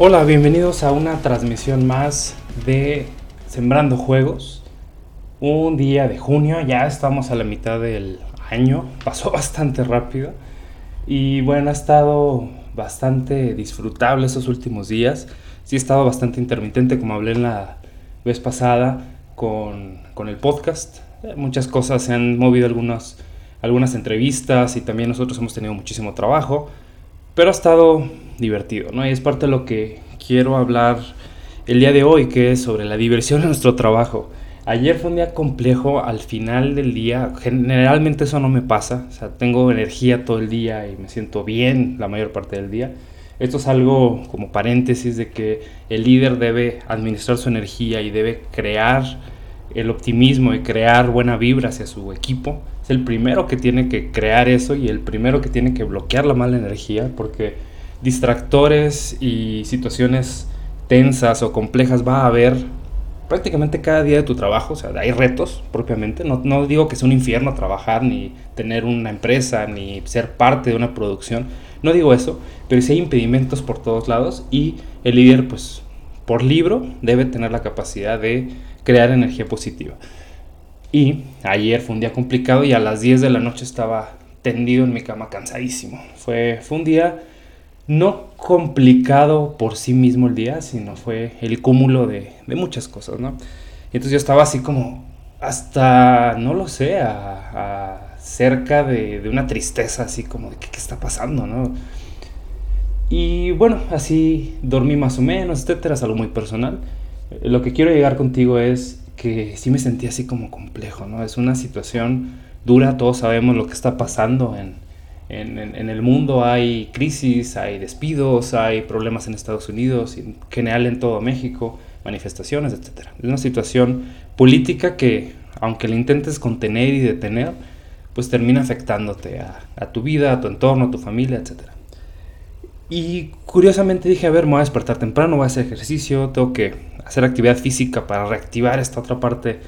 Hola, bienvenidos a una transmisión más de Sembrando Juegos. Un día de junio, ya estamos a la mitad del año, pasó bastante rápido. Y bueno, ha estado bastante disfrutable estos últimos días. Sí, ha estado bastante intermitente, como hablé en la vez pasada con, con el podcast. Muchas cosas se han movido, algunas, algunas entrevistas y también nosotros hemos tenido muchísimo trabajo. Pero ha estado divertido, ¿no? Y es parte de lo que quiero hablar el día de hoy, que es sobre la diversión en nuestro trabajo. Ayer fue un día complejo, al final del día, generalmente eso no me pasa, tengo energía todo el día y me siento bien la mayor parte del día. Esto es algo como paréntesis de que el líder debe administrar su energía y debe crear el optimismo y crear buena vibra hacia su equipo. Es el primero que tiene que crear eso y el primero que tiene que bloquear la mala energía porque distractores y situaciones tensas o complejas va a haber prácticamente cada día de tu trabajo, o sea, hay retos propiamente, no, no, digo que sea un infierno trabajar, ni tener una empresa, ni ser parte de una producción, no digo eso, pero sí hay impedimentos por todos lados y el líder, pues, por libro, debe tener la capacidad de crear energía positiva. Y ayer fue un día complicado y a las 10 de la noche estaba tendido en mi cama cansadísimo. Fue, fue un día no complicado por sí mismo el día, sino fue el cúmulo de, muchas cosas, ¿no? Y entonces yo estaba así como hasta, no lo sé, a, cerca de, una tristeza, así como de ¿qué, qué está pasando, ¿no? Y bueno, así dormí más o menos, etcétera, es algo muy personal. Lo que quiero llegar contigo es que sí me sentí así como complejo, ¿no? Es una situación dura, todos sabemos lo que está pasando en, en, el mundo hay crisis, hay despidos, hay problemas en Estados Unidos, en general en todo México, manifestaciones, etc. Es una situación política que, aunque la intentes contener y detener, pues termina afectándote a, a, tu vida, a tu entorno, a tu familia, etc. Y curiosamente dije, a ver, me voy a despertar temprano, voy a hacer ejercicio, tengo que hacer actividad física para reactivar esta otra parte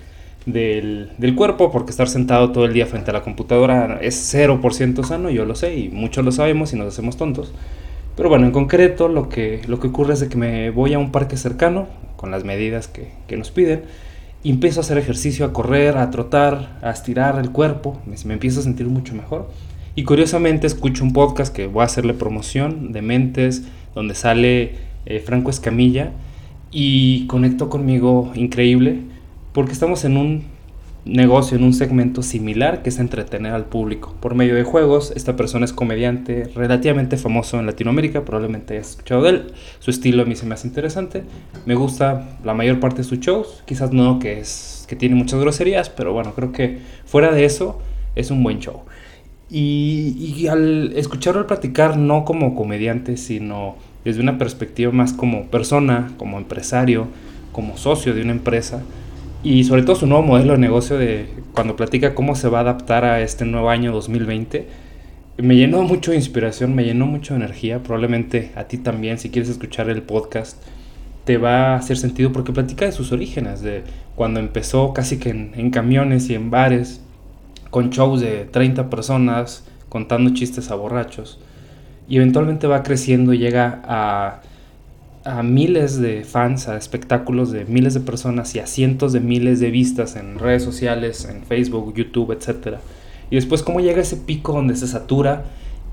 del, cuerpo, porque estar sentado todo el día frente a la computadora es 0% sano, yo lo sé, y muchos lo sabemos y nos hacemos tontos. Pero bueno, en concreto lo que, lo que ocurre es que me voy a un parque cercano, con las medidas que, que nos piden, y empiezo a hacer ejercicio, a correr, a trotar, a estirar el cuerpo, me, me empiezo a sentir mucho mejor. Y curiosamente escucho un podcast que voy a hacerle promoción de Mentes, donde sale eh, Franco Escamilla, y conecto conmigo increíble porque estamos en un negocio, en un segmento similar que es entretener al público. Por medio de juegos, esta persona es comediante relativamente famoso en Latinoamérica, probablemente hayas escuchado de él. Su estilo a mí se me hace interesante. Me gusta la mayor parte de sus shows, quizás no que, es, que tiene muchas groserías, pero bueno, creo que fuera de eso es un buen show. Y, y al escucharlo platicar, no como comediante, sino desde una perspectiva más como persona, como empresario, como socio de una empresa, y sobre todo su nuevo modelo de negocio de cuando platica cómo se va a adaptar a este nuevo año 2020, me llenó mucho de inspiración, me llenó mucho de energía, probablemente a ti también, si quieres escuchar el podcast, te va a hacer sentido porque platica de sus orígenes, de cuando empezó casi que en, en camiones y en bares, con shows de 30 personas, contando chistes a borrachos, y eventualmente va creciendo y llega a a miles de fans, a espectáculos de miles de personas y a cientos de miles de vistas en redes sociales, en Facebook, YouTube, etc. Y después cómo llega ese pico donde se satura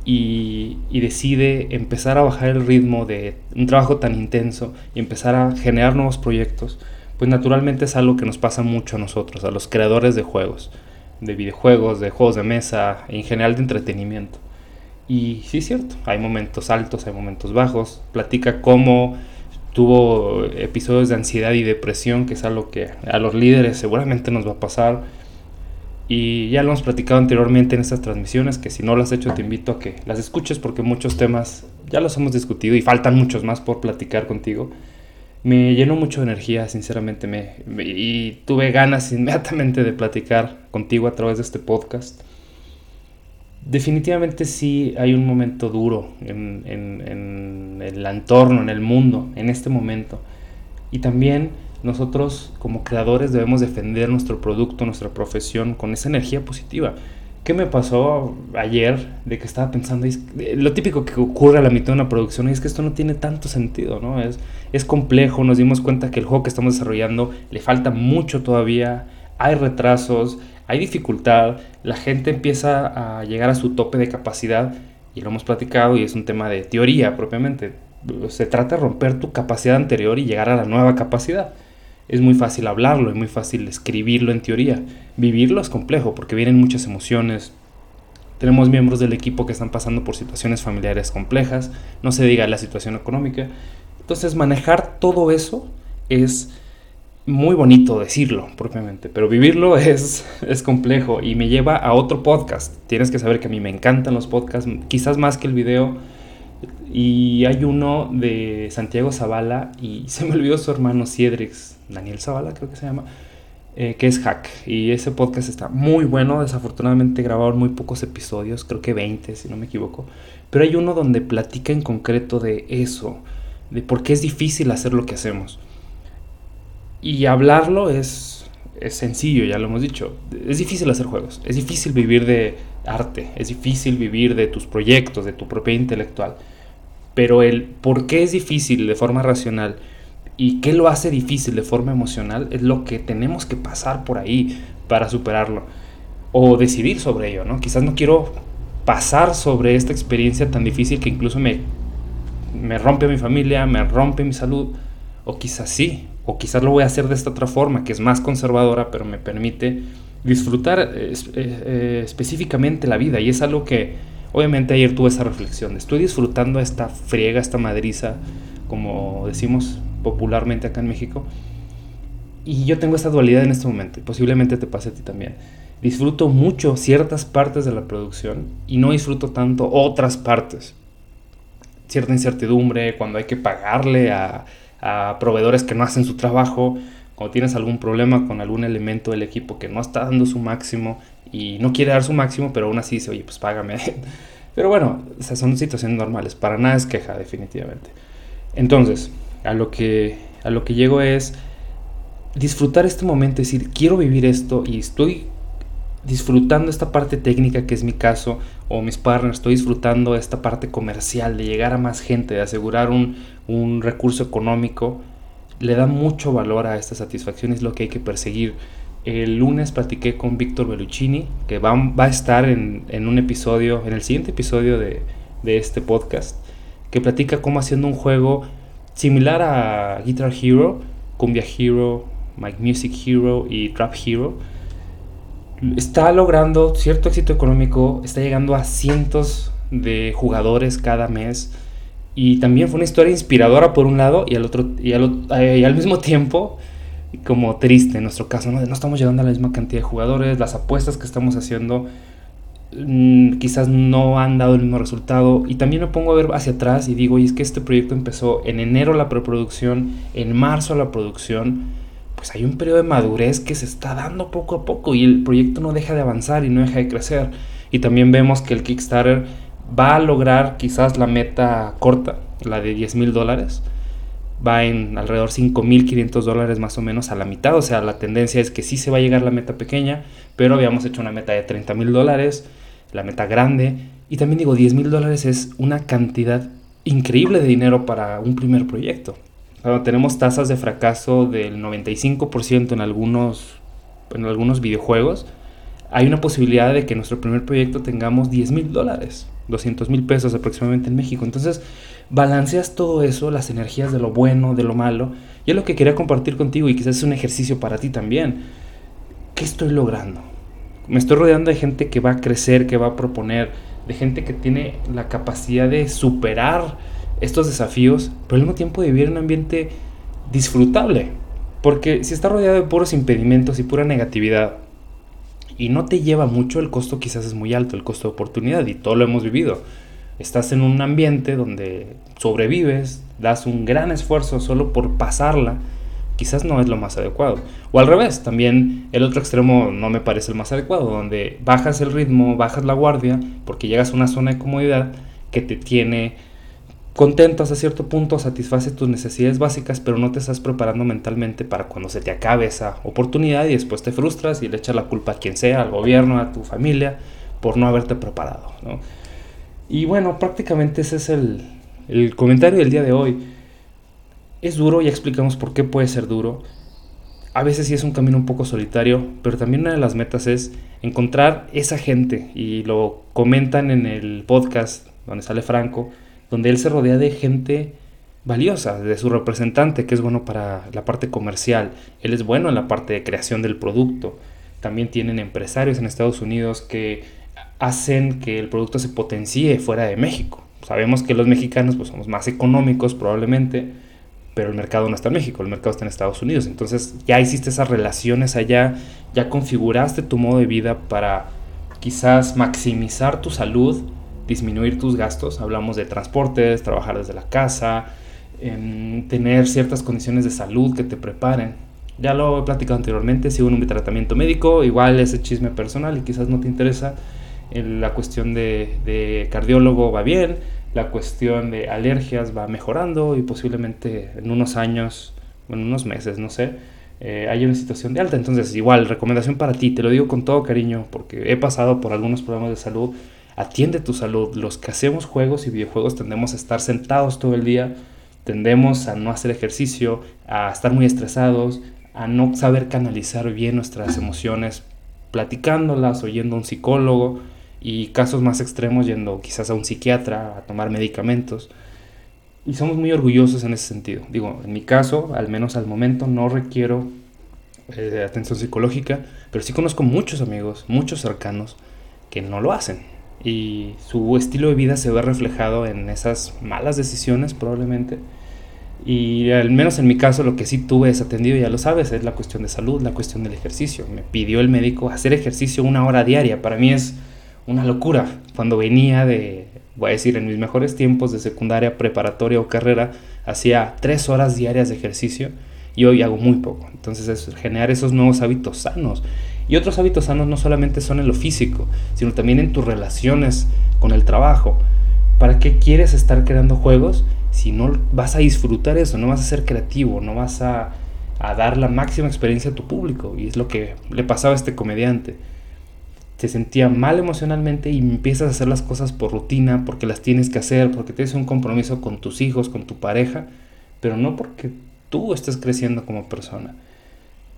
y, y, decide empezar a bajar el ritmo de un trabajo tan intenso y empezar a generar nuevos proyectos, pues naturalmente es algo que nos pasa mucho a nosotros, a los creadores de juegos, de videojuegos, de juegos de mesa, en general de entretenimiento. Y sí es cierto, hay momentos altos, hay momentos bajos. Platica cómo tuvo episodios de ansiedad y depresión, que es algo que a los líderes seguramente nos va a pasar. Y ya lo hemos platicado anteriormente en estas transmisiones, que si no lo has hecho te invito a que las escuches porque muchos temas ya los hemos discutido y faltan muchos más por platicar contigo. Me llenó mucho de energía, sinceramente, me, y tuve ganas inmediatamente de platicar contigo a través de este podcast definitivamente sí hay un momento duro en, el entorno, en el mundo, en este momento. Y también nosotros como creadores debemos defender nuestro producto, nuestra profesión con esa energía positiva. ¿Qué me pasó ayer de que estaba pensando? Lo típico que ocurre a la mitad de una producción es que esto no tiene tanto sentido, ¿no? Es, es complejo, nos dimos cuenta que el juego que estamos desarrollando le falta mucho todavía, hay retrasos, hay dificultad, la gente empieza a llegar a su tope de capacidad y lo hemos platicado y es un tema de teoría propiamente. Se trata de romper tu capacidad anterior y llegar a la nueva capacidad es muy fácil hablarlo, es muy fácil escribirlo en teoría. Vivirlo es complejo porque vienen muchas emociones. Tenemos miembros del equipo que están pasando por situaciones familiares complejas, no se diga la situación económica. Entonces manejar todo eso es muy bonito decirlo propiamente, pero vivirlo es, es complejo y me lleva a otro podcast. Tienes que saber que a mí me encantan los podcasts, quizás más que el video y hay uno de Santiago Zavala y se me olvidó su hermano Ciedrix, Daniel Zavala creo que se llama, eh, que es Hack. Y ese podcast está muy bueno, desafortunadamente grabaron muy pocos episodios, creo que 20 si no me equivoco. Pero hay uno donde platica en concreto de eso, de por qué es difícil hacer lo que hacemos. Y hablarlo es, es sencillo, ya lo hemos dicho. Es difícil hacer juegos, es difícil vivir de arte, es difícil vivir de tus proyectos, de tu propiedad intelectual. Pero el por qué es difícil de forma racional y qué lo hace difícil de forma emocional es lo que tenemos que pasar por ahí para superarlo. O decidir sobre ello, ¿no? Quizás no quiero pasar sobre esta experiencia tan difícil que incluso me, me rompe mi familia, me rompe mi salud. O quizás sí, o quizás lo voy a hacer de esta otra forma, que es más conservadora, pero me permite disfrutar eh, eh, específicamente la vida. Y es algo que Obviamente ayer tuve esa reflexión, estoy disfrutando esta friega, esta madriza, como decimos popularmente acá en México. Y yo tengo esta dualidad en este momento, y posiblemente te pase a ti también. Disfruto mucho ciertas partes de la producción y no disfruto tanto otras partes. Cierta incertidumbre, cuando hay que pagarle a, a proveedores que no hacen su trabajo, cuando tienes algún problema con algún elemento del equipo que no está dando su máximo y no quiere dar su máximo, pero aún así dice, oye, pues págame. Pero bueno, son situaciones normales, para nada es queja definitivamente. Entonces, a lo que, a lo que llego es disfrutar este momento, decir, quiero vivir esto y estoy disfrutando esta parte técnica que es mi caso o mis partners, estoy disfrutando esta parte comercial de llegar a más gente, de asegurar un, recurso económico, le da mucho valor a esta satisfacción, es lo que hay que perseguir. El lunes platiqué con Víctor Belluccini, que va, a estar en, un episodio, en el siguiente episodio de, de, este podcast, que platica cómo haciendo un juego similar a Guitar Hero, Cumbia Hero, My Music Hero y Trap Hero, está logrando cierto éxito económico, está llegando a cientos de jugadores cada mes. Y también fue una historia inspiradora por un lado y al, otro, y al, al mismo tiempo como triste en nuestro caso, ¿no? no estamos llegando a la misma cantidad de jugadores, las apuestas que estamos haciendo mm, quizás no han dado el mismo resultado y también me pongo a ver hacia atrás y digo, y es que este proyecto empezó en enero la preproducción, en marzo la producción, pues hay un periodo de madurez que se está dando poco a poco y el proyecto no deja de avanzar y no deja de crecer. Y también vemos que el Kickstarter va a lograr quizás la meta corta, la de 10 mil dólares, va en alrededor 5.500 dólares más o menos a la mitad. O sea, la tendencia es que sí se va a llegar la meta pequeña, pero habíamos hecho una meta de 30 mil dólares, la meta grande. Y también digo, 10 mil dólares es una cantidad increíble de dinero para un primer proyecto. Cuando tenemos tasas de fracaso del 95% en algunos, en algunos videojuegos, hay una posibilidad de que nuestro primer proyecto tengamos 10 mil dólares, 200 mil pesos aproximadamente en México. Entonces, balanceas todo eso, las energías de lo bueno, de lo malo, y es lo que quería compartir contigo y quizás es un ejercicio para ti también. ¿Qué estoy logrando? Me estoy rodeando de gente que va a crecer, que va a proponer, de gente que tiene la capacidad de superar estos desafíos, pero al mismo tiempo vivir en un ambiente disfrutable. Porque si estás rodeado de puros impedimentos y pura negatividad, y no te lleva mucho, el costo quizás es muy alto, el costo de oportunidad, y todo lo hemos vivido estás en un ambiente donde sobrevives, das un gran esfuerzo solo por pasarla, quizás no es lo más adecuado. O al revés, también el otro extremo no me parece el más adecuado, donde bajas el ritmo, bajas la guardia, porque llegas a una zona de comodidad que te tiene contento hasta cierto punto, satisface tus necesidades básicas, pero no te estás preparando mentalmente para cuando se te acabe esa oportunidad y después te frustras y le echas la culpa a quien sea, al gobierno, a tu familia, por no haberte preparado. ¿no? Y bueno, prácticamente ese es el, el comentario del día de hoy. Es duro, ya explicamos por qué puede ser duro. A veces sí es un camino un poco solitario, pero también una de las metas es encontrar esa gente, y lo comentan en el podcast donde sale Franco, donde él se rodea de gente valiosa, de su representante, que es bueno para la parte comercial, él es bueno en la parte de creación del producto. También tienen empresarios en Estados Unidos que hacen que el producto se potencie fuera de México. Sabemos que los mexicanos pues, somos más económicos probablemente, pero el mercado no está en México, el mercado está en Estados Unidos. Entonces ya hiciste esas relaciones allá, ya configuraste tu modo de vida para quizás maximizar tu salud, disminuir tus gastos. Hablamos de transportes, trabajar desde la casa, tener ciertas condiciones de salud que te preparen. Ya lo he platicado anteriormente, sigo en un tratamiento médico, igual ese chisme personal y quizás no te interesa. La cuestión de, de cardiólogo va bien, la cuestión de alergias va mejorando y posiblemente en unos años, en unos meses, no sé, eh, haya una situación de alta. Entonces, igual, recomendación para ti, te lo digo con todo cariño porque he pasado por algunos problemas de salud. Atiende tu salud. Los que hacemos juegos y videojuegos tendemos a estar sentados todo el día, tendemos a no hacer ejercicio, a estar muy estresados, a no saber canalizar bien nuestras emociones platicándolas, oyendo a un psicólogo y casos más extremos yendo quizás a un psiquiatra a tomar medicamentos. Y somos muy orgullosos en ese sentido. Digo, en mi caso, al menos al momento, no requiero eh, atención psicológica, pero sí conozco muchos amigos, muchos cercanos, que no lo hacen. Y su estilo de vida se ve reflejado en esas malas decisiones probablemente. Y al menos en mi caso lo que sí tuve desatendido, ya lo sabes, es la cuestión de salud, la cuestión del ejercicio. Me pidió el médico hacer ejercicio una hora diaria. Para mí es una locura. Cuando venía de, voy a decir, en mis mejores tiempos de secundaria, preparatoria o carrera, hacía tres horas diarias de ejercicio y hoy hago muy poco. Entonces es generar esos nuevos hábitos sanos. Y otros hábitos sanos no solamente son en lo físico, sino también en tus relaciones con el trabajo. ¿Para qué quieres estar creando juegos si no vas a disfrutar eso, no vas a ser creativo, no vas a, a dar la máxima experiencia a tu público? Y es lo que le pasaba a este comediante te sentía mal emocionalmente y empiezas a hacer las cosas por rutina, porque las tienes que hacer, porque tienes un compromiso con tus hijos, con tu pareja, pero no porque tú estés creciendo como persona.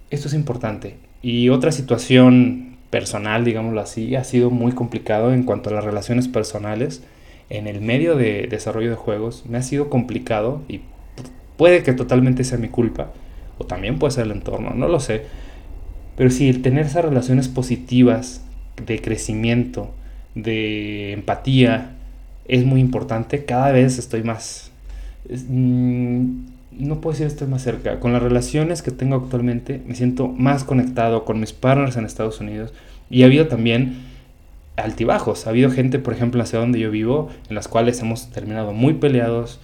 Esto es importante. Y otra situación personal, digámoslo así, ha sido muy complicado en cuanto a las relaciones personales. En el medio de desarrollo de juegos me ha sido complicado y puede que totalmente sea mi culpa, o también puede ser el entorno, no lo sé. Pero sí, tener esas relaciones positivas de crecimiento, de empatía, es muy importante. Cada vez estoy más... Mm, no puedo decir estoy más cerca. Con las relaciones que tengo actualmente me siento más conectado con mis partners en Estados Unidos. Y ha habido también altibajos. Ha habido gente, por ejemplo, ciudad donde yo vivo, en las cuales hemos terminado muy peleados,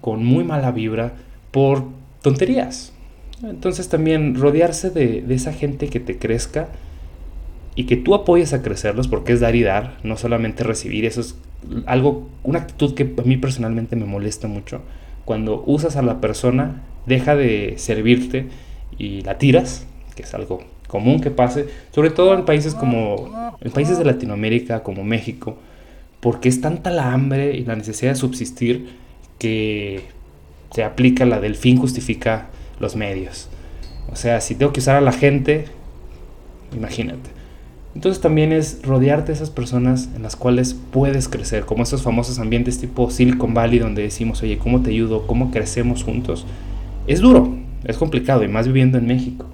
con muy mala vibra, por tonterías. Entonces también rodearse de, de esa gente que te crezca y que tú apoyes a crecerlos porque es dar y dar, no solamente recibir. Eso es algo, una actitud que a mí personalmente me molesta mucho. Cuando usas a la persona, deja de servirte y la tiras, que es algo común que pase, sobre todo en países como en países de Latinoamérica como México, porque es tanta la hambre y la necesidad de subsistir que se aplica la del fin justifica los medios. O sea, si tengo que usar a la gente, imagínate. Entonces también es rodearte de esas personas en las cuales puedes crecer, como esos famosos ambientes tipo Silicon Valley donde decimos, oye, ¿cómo te ayudo? ¿Cómo crecemos juntos? Es duro, es complicado y más viviendo en México.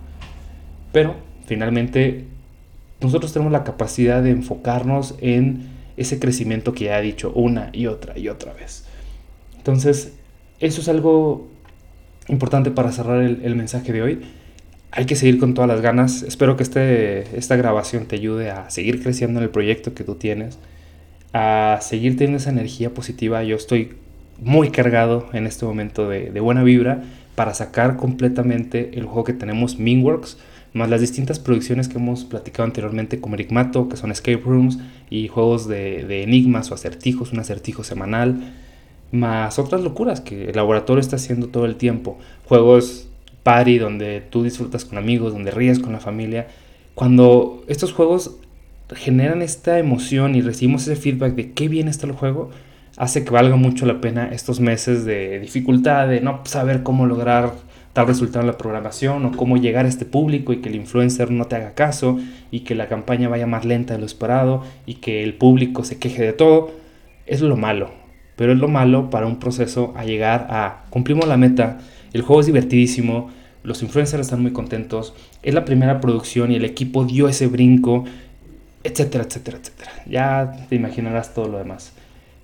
Pero finalmente nosotros tenemos la capacidad de enfocarnos en ese crecimiento que ya he dicho una y otra y otra vez. Entonces, eso es algo importante para cerrar el, el mensaje de hoy hay que seguir con todas las ganas. Espero que este, esta grabación te ayude a seguir creciendo en el proyecto que tú tienes, a seguir teniendo esa energía positiva. Yo estoy muy cargado en este momento de, buena vibra para sacar completamente el juego que tenemos, Minworks, más las distintas producciones que hemos platicado anteriormente como Ericmato, que son escape rooms y juegos de, de enigmas o acertijos, un acertijo semanal, más otras locuras que el laboratorio está haciendo todo el tiempo. Juegos party donde tú disfrutas con amigos, donde ríes con la familia. Cuando estos juegos generan esta emoción y recibimos ese feedback de qué bien está el juego, hace que valga mucho la pena estos meses de dificultad, de no saber cómo lograr tal resultado en la programación o cómo llegar a este público y que el influencer no te haga caso y que la campaña vaya más lenta de lo esperado y que el público se queje de todo. Es lo malo, pero es lo malo para un proceso a llegar a cumplimos la meta, el juego es divertidísimo, los influencers están muy contentos, es la primera producción y el equipo dio ese brinco, etcétera, etcétera, etcétera. Ya te imaginarás todo lo demás.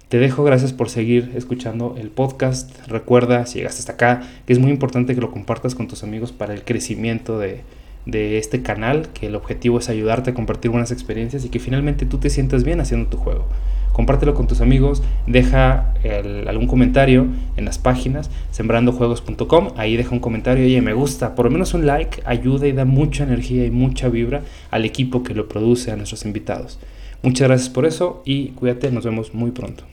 Te dejo, gracias por seguir escuchando el podcast. Recuerda, si llegaste hasta acá, que es muy importante que lo compartas con tus amigos para el crecimiento de, de este canal, que el objetivo es ayudarte a compartir buenas experiencias y que finalmente tú te sientas bien haciendo tu juego compártelo con tus amigos, deja algún comentario en las páginas sembrandojuegos.com, ahí deja un comentario, oye, me gusta, por lo menos un like ayuda y da mucha energía y mucha vibra al equipo que lo produce, a nuestros invitados. Muchas gracias por eso y cuídate, nos vemos muy pronto.